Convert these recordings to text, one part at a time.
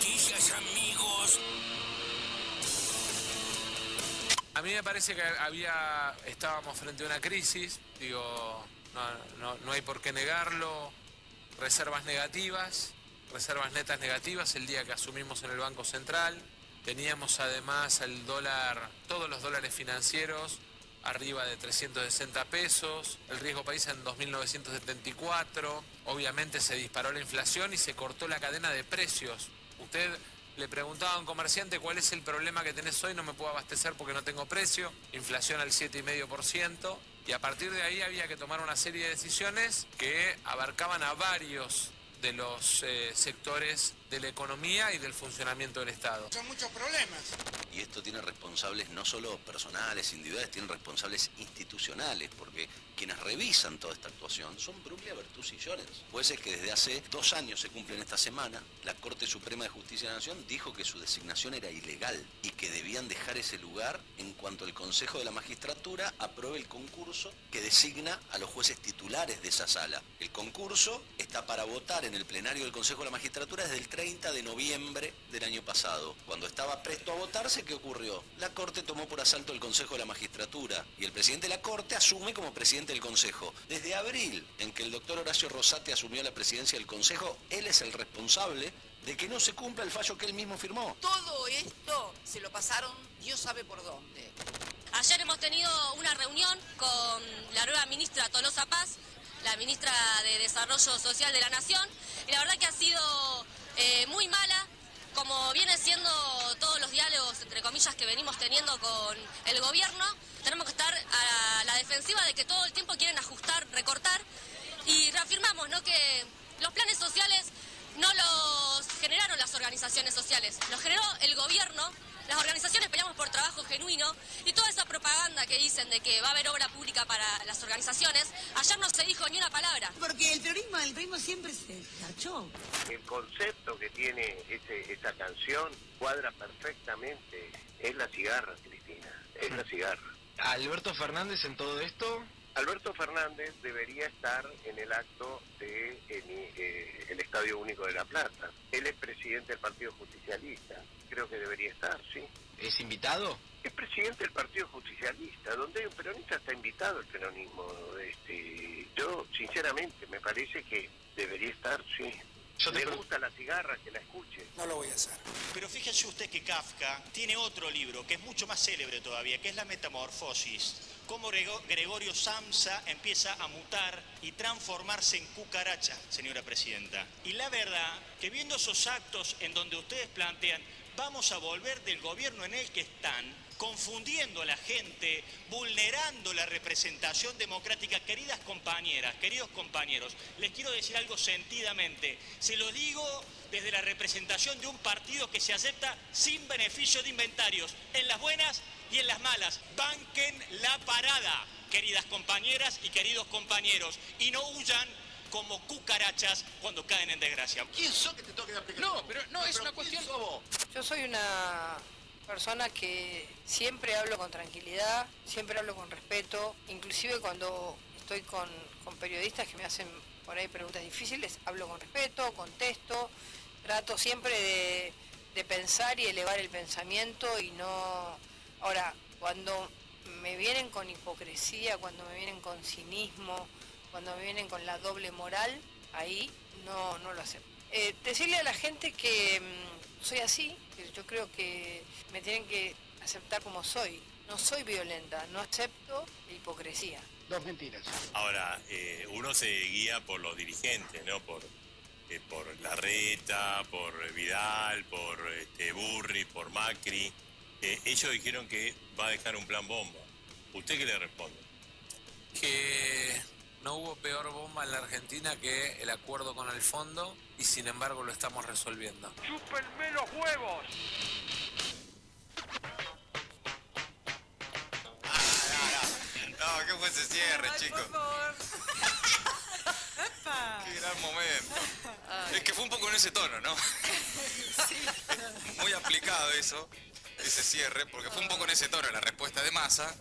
noticias, amigos. A mí me parece que había, estábamos frente a una crisis, digo, no, no hay por qué negarlo, reservas negativas, reservas netas negativas el día que asumimos en el Banco Central, teníamos además el dólar, todos los dólares financieros arriba de 360 pesos, el riesgo país en 2.974, obviamente se disparó la inflación y se cortó la cadena de precios. Usted le preguntaba a un comerciante cuál es el problema que tenés hoy, no me puedo abastecer porque no tengo precio, inflación al 7,5%, y a partir de ahí había que tomar una serie de decisiones que abarcaban a varios de los eh, sectores de la economía y del funcionamiento del Estado. Son muchos problemas. Y esto tiene responsables no solo personales, individuales, tienen responsables institucionales, porque quienes revisan toda esta actuación son Bruglia, Bertuzzi y Llorens. Pues es que desde hace dos años se cumplen esta semana, la Corte Suprema de Justicia de la Nación dijo que su designación era ilegal y que debían dejar ese lugar en cuanto el Consejo de la Magistratura apruebe el concurso que designa a los jueces titulares de esa sala. El concurso está para votar en el plenario del Consejo de la Magistratura desde el 30 de noviembre del año pasado. Cuando estaba presto a votarse, ¿qué ocurrió? La Corte tomó por asalto el Consejo de la Magistratura y el presidente de la Corte asume como presidente del Consejo. Desde abril, en que el doctor Horacio Rosati asumió la presidencia del Consejo, él es el responsable de que no se cumpla el fallo que él mismo firmó. Todo esto se lo pasaron Dios sabe por dónde. Ayer hemos tenido una reunión con la nueva ministra Tolosa Paz, la ministra de Desarrollo Social de la Nación, y la verdad que ha sido eh, muy mala, como viene siendo todos los diálogos, entre comillas, que venimos teniendo con el gobierno, tenemos que estar a la defensiva de que todo el tiempo quieren ajustar, recortar, y reafirmamos ¿no? que los planes sociales no los generaron las organizaciones sociales, los generó el gobierno las organizaciones peleamos por trabajo genuino y toda esa propaganda que dicen de que va a haber obra pública para las organizaciones, ayer no se dijo ni una palabra. Porque el peronismo, el peronismo siempre se cachó. El concepto que tiene esa canción cuadra perfectamente. Es la cigarra, Cristina, es la cigarra. ¿Alberto Fernández en todo esto? Alberto Fernández debería estar en el acto de, el Estadio Único de La Plata. Él es presidente del Partido Justicialista creo que debería estar, sí. ¿Es invitado? Es presidente del Partido Justicialista, donde hay un peronista está invitado el peronismo. Este, yo, sinceramente, me parece que debería estar, sí. Yo te gusta la cigarra, que la escuche. No lo voy a hacer. Pero fíjese usted que Kafka tiene otro libro que es mucho más célebre todavía, que es La Metamorfosis. Cómo Gregorio Samsa empieza a mutar y transformarse en cucaracha, señora presidenta. Y la verdad que viendo esos actos en donde ustedes plantean vamos a volver del gobierno en el que están, confundiendo a la gente, vulnerando la representación democrática. Queridas compañeras, queridos compañeros, les quiero decir algo sentidamente. Se lo digo desde la representación de un partido que se acepta sin beneficio de inventarios, en las buenas y en las malas. Banquen la parada, queridas compañeras y queridos compañeros, y no huyan como cucarachas cuando caen en desgracia. ¿Quién sos que te toque la No, pero no, es una cuestión... Yo soy una persona que siempre hablo con tranquilidad, siempre hablo con respeto, inclusive cuando estoy con, periodistas que me hacen por ahí preguntas difíciles, hablo con respeto, contesto, trato siempre de, pensar y elevar el pensamiento y no... Ahora, cuando me vienen con hipocresía, cuando me vienen con cinismo, cuando me vienen con la doble moral, ahí no, no lo acepto. Eh, decirle a la gente que mm, soy así, que yo creo que me tienen que aceptar como soy. No soy violenta, no acepto hipocresía. Dos mentiras. Ahora, eh, uno se guía por los dirigentes, ¿no? Por, eh, por Larreta, por Vidal, por este, Burri, por Macri. ellos dijeron que va a dejar un plan bomba. ¿Usted qué le responde? Que no hubo peor bomba en la Argentina que el acuerdo con el fondo y sin embargo lo estamos resolviendo. ¡Chúpenme los huevos! Buen se cierre, chicos. Qué gran momento. Es que fue un poco en ese tono, ¿no? Muy aplicado eso, ese cierre, porque fue un poco en ese tono la respuesta de Massa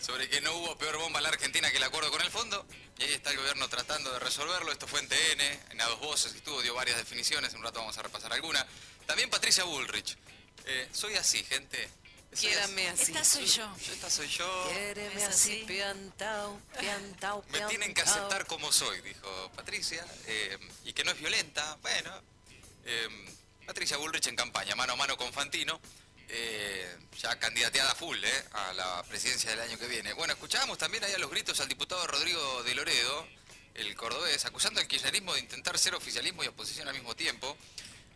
sobre que no hubo peor bomba en la Argentina que el acuerdo con el fondo. Y ahí está el gobierno tratando de resolverlo. Esto fue en TN, en A Dos Voces, estuvo, dio varias definiciones. En un rato vamos a repasar alguna. También Patricia Bullrich. Eh, soy así, gente. Así. Esta soy yo. Esta soy yo. Quiéreme Es así, piantao, piantao, Me tienen que aceptar como soy, dijo Patricia, eh, y que no es violenta. Bueno, eh, Patricia Bullrich en campaña, mano a mano con Fantino, eh, ya candidateada full eh, a la presidencia del año que viene. Bueno, escuchábamos también ahí a los gritos al diputado Rodrigo de Loredo, el cordobés, acusando al kirchnerismo de intentar ser oficialismo y oposición al mismo tiempo.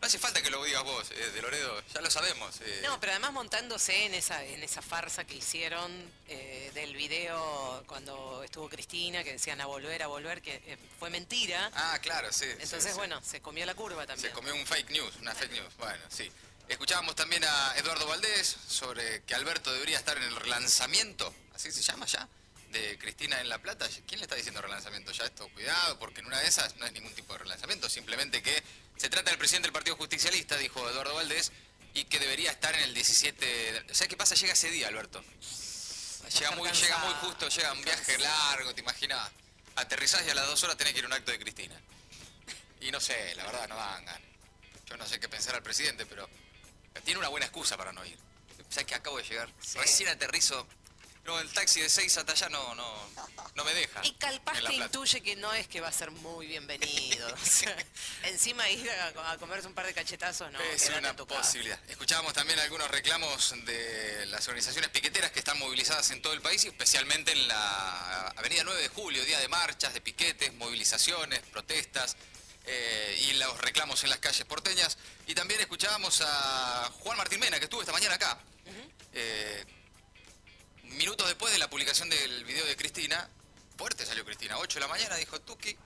No hace falta que lo digas vos, eh, de Loredo, ya lo sabemos. eh. No, pero además montándose en esa, en esa farsa que hicieron eh, del video cuando estuvo Cristina, que decían a volver, a volver, que eh, fue mentira. Ah, claro, sí. sí, Entonces, sí. bueno, se comió la curva también. Se comió un fake news, una fake news. Bueno, sí. Escuchábamos también a Eduardo Valdés sobre que Alberto debería estar en el relanzamiento, así se llama ya, de Cristina en La Plata. ¿Quién le está diciendo relanzamiento? Ya esto, cuidado, porque en una de esas no es ningún tipo de relanzamiento, simplemente que se trata del presidente del Partido Justicialista, dijo Eduardo Valdés, y que debería estar en el 17... de- ¿Sabes qué pasa? Llega ese día, Alberto. Llega muy, llega muy justo, llega un viaje largo, te imaginas. Aterrizás y a las dos horas tenés que ir a un acto de Cristina. Y no sé, la verdad, no dan ganas. Yo no sé qué pensar al presidente, pero tiene una buena excusa para no ir. ¿Sabes que acabo de llegar? Recién aterrizo. No, el taxi de 6 hasta allá no, no, no me deja. Y La que intuye que no es que va a ser muy bienvenido. Encima ir a, a comerse un par de cachetazos, no. es una posibilidad. Escuchábamos también algunos reclamos de las organizaciones piqueteras que están movilizadas en todo el país y especialmente en la Avenida 9 de Julio, día de marchas, de piquetes, movilizaciones, protestas eh, y los reclamos en las calles porteñas. Y también escuchábamos a Juan Martín Mena, que estuvo esta mañana acá. Eh, minutos después de la publicación del video de Cristina, fuerte salió Cristina, 8 de la mañana, dijo Tuki,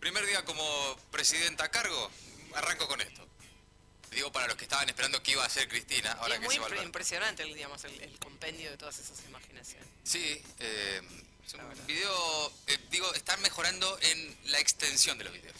primer día como presidenta a cargo, arranco con esto. Digo para los que estaban esperando que iba a ser Cristina, ahora es que muy se va a impre- Alberto. impresionante el, digamos, el, el compendio de todas esas imaginaciones. Sí, eh, es un video, eh, digo, están mejorando en la extensión de los videos.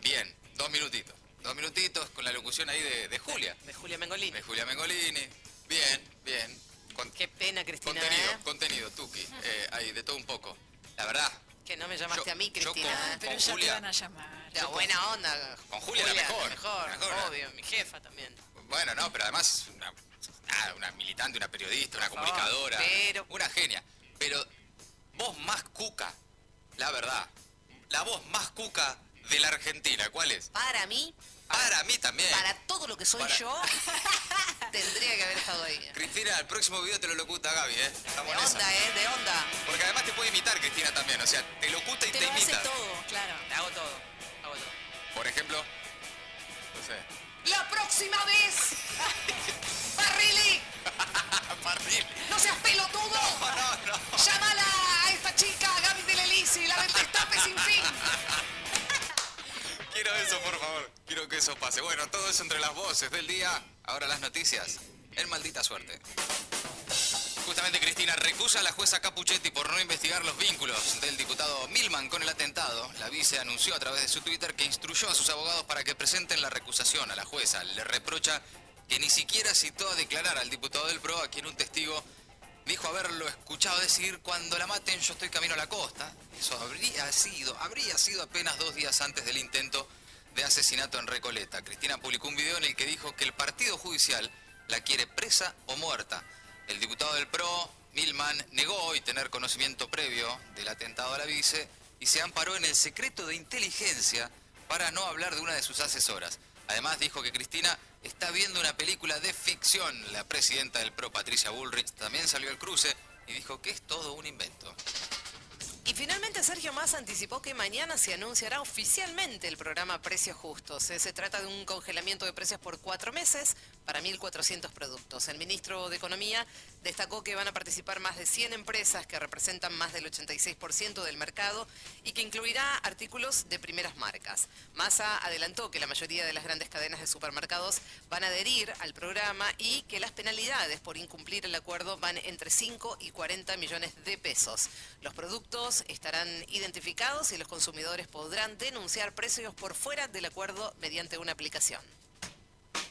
Bien, dos minutitos. Dos minutitos con la locución ahí de, de Julia. De Julia Mengolini. De Julia Mengolini. Bien, bien. Con- Qué pena, Cristina, contenido, ¿eh? contenido, Tuki. Eh, ahí, de todo un poco. La verdad, Que no me llamaste Yo- a mí, yo Cristina. con- ¿eh? Pero con ya Julia. te van a llamar. La buena onda. Con Julia la mejor, mejor, la mejor. obvio. Mi jefa también. Bueno, no, pero además una, nada, una militante, una periodista, una comunicadora, pero- una genia. Pero vos más cuca, la verdad, la voz más cuca de la Argentina, ¿cuál es? Para mí, Para mí también. para todo lo que soy Para- yo, tendría que haber estado ahí. Cristina, el próximo video te lo locuta Gaby, ¿eh? Estamos De onda, ¿eh? De onda. Porque además te puede imitar Cristina también, o sea, te locuta y te, Te lo hace todo, claro. Te hago todo. Hago todo. Por ejemplo, no sé. La próxima vez, Barrili, Parril. no seas pelotudo. No, no. Llámala a esta chica, Gaby de Lelisi, la del destape sin fin. Quiero eso, por favor. Quiero que eso pase. Bueno, todo eso entre las voces del día. Ahora las noticias. En maldita suerte. Justamente Cristina recusa a la jueza Capuchetti por no investigar los vínculos del diputado Milman con el atentado. La vice anunció a través de su Twitter que instruyó a sus abogados para que presenten la recusación a la jueza. Le reprocha que ni siquiera citó a declarar al diputado del PRO, a quien un testigo dijo haberlo escuchado decir cuando la maten yo estoy camino a la costa. Eso habría sido, habría sido apenas dos días antes del intento de asesinato en Recoleta. Cristina publicó un video en el que dijo que el partido judicial la quiere presa o muerta. El diputado del PRO, Milman, negó hoy tener conocimiento previo del atentado a la vice y se amparó en el secreto de inteligencia para no hablar de una de sus asesoras. Además dijo que Cristina está viendo una película de ficción. La presidenta del PRO, Patricia Bullrich, también salió al cruce y dijo que es todo un invento. Y finalmente Sergio Massa anticipó que mañana se anunciará oficialmente el programa Precios Justos. Eh, Se trata de un congelamiento de precios por cuatro meses para 1.400 productos. El ministro de Economía destacó que van a participar más de 100 empresas que representan más del 86% del mercado y que incluirá artículos de primeras marcas. Massa adelantó que la mayoría de las grandes cadenas de supermercados van a adherir al programa y que las penalidades por incumplir el acuerdo van entre 5 y 40 millones de pesos. Los productos estarán identificados y los consumidores podrán denunciar precios por fuera del acuerdo mediante una aplicación.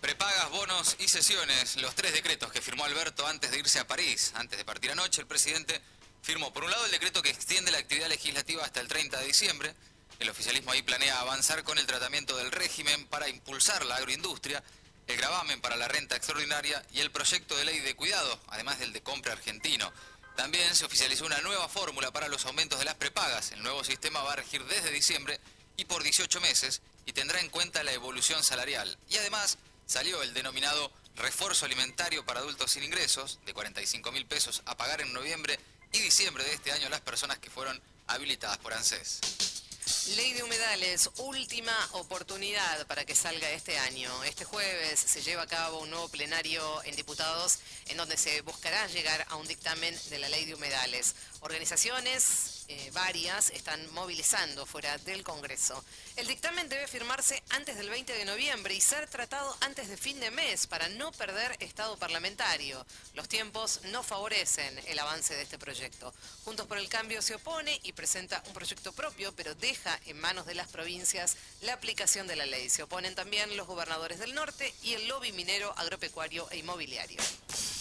Prepagas, bonos y sesiones, los tres decretos que firmó Alberto antes de irse a París. Antes de partir anoche, el presidente firmó, por un lado, el decreto que extiende la actividad legislativa hasta el 30 de diciembre. El oficialismo ahí planea avanzar con el tratamiento del régimen para impulsar la agroindustria, el gravamen para la renta extraordinaria y el proyecto de ley de cuidado, además del de compra argentino. También se oficializó una nueva fórmula para los aumentos de las prepagas. El nuevo sistema va a regir desde diciembre y por 18 meses y tendrá en cuenta la evolución salarial. Y además salió el denominado refuerzo alimentario para adultos sin ingresos de 45 mil pesos a pagar en noviembre y diciembre de este año las personas que fueron habilitadas por ANSES. Ley de humedales, última oportunidad para que salga este año. Este jueves se lleva a cabo un nuevo plenario en diputados en donde se buscará llegar a un dictamen de la ley de humedales. Organizaciones eh, varias están movilizando fuera del Congreso. El dictamen debe firmarse antes del 20 de noviembre y ser tratado antes de fin de mes para no perder estado parlamentario. Los tiempos no favorecen el avance de este proyecto. Juntos por el Cambio se opone y presenta un proyecto propio, pero deja en manos de las provincias la aplicación de la ley. Se oponen también los gobernadores del norte y el lobby minero, agropecuario e inmobiliario.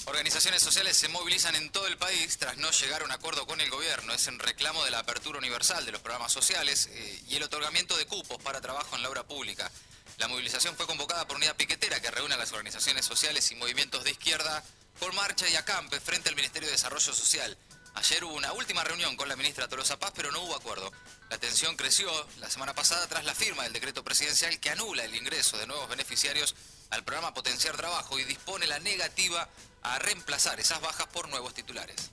Organizaciones sociales se movilizan en todo el país tras no llegar a un acuerdo con el gobierno. Es en reclamo de la apertura universal de los programas sociales eh, y el otorgamiento de cupos para trabajo en la obra pública. La movilización fue convocada por Unidad Piquetera que reúne a las organizaciones sociales y movimientos de izquierda por marcha y acampe frente al Ministerio de Desarrollo Social. Ayer hubo una última reunión con la ministra Tolosa Paz, pero no hubo acuerdo. La tensión creció la semana pasada tras la firma del decreto presidencial que anula el ingreso de nuevos beneficiarios al programa Potenciar Trabajo y dispone la negativa a reemplazar esas bajas por nuevos titulares.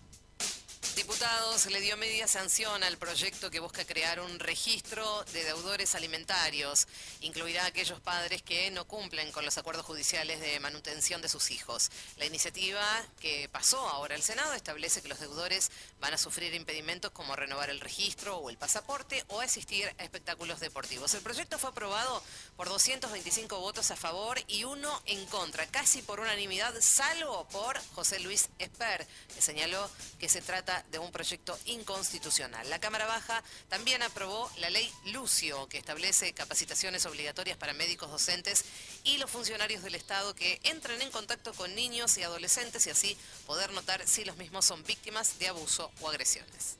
Diputados le dio media sanción al proyecto que busca crear un registro de deudores alimentarios. Incluirá a aquellos padres que no cumplen con los acuerdos judiciales de manutención de sus hijos. La iniciativa que pasó ahora al Senado establece que los deudores van a sufrir impedimentos como renovar el registro o el pasaporte o asistir a espectáculos deportivos. El proyecto fue aprobado por 225 votos a favor y uno en contra, casi por unanimidad, salvo por José Luis Esper, que señaló que se de un proyecto inconstitucional. La Cámara Baja también aprobó la ley Lucio, que establece capacitaciones obligatorias para médicos docentes y los funcionarios del Estado que entren en contacto con niños y adolescentes y así poder notar si los mismos son víctimas de abuso o agresiones.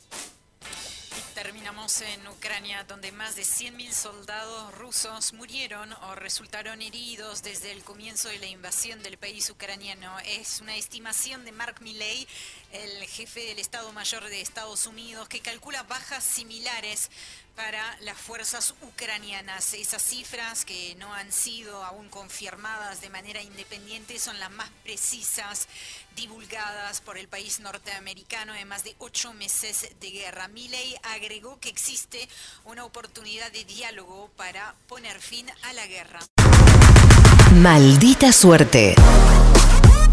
Terminamos en Ucrania, donde más de 100.000 soldados rusos murieron o resultaron heridos desde el comienzo de la invasión del país ucraniano. Es una estimación de Mark Milley, el jefe del Estado Mayor de Estados Unidos, que calcula bajas similares para las fuerzas ucranianas. Esas cifras que no han sido aún confirmadas de manera independiente son las más precisas divulgadas por el país norteamericano en más de ocho meses de guerra. Milley agregó que existe una oportunidad de diálogo para poner fin a la guerra. Maldita suerte.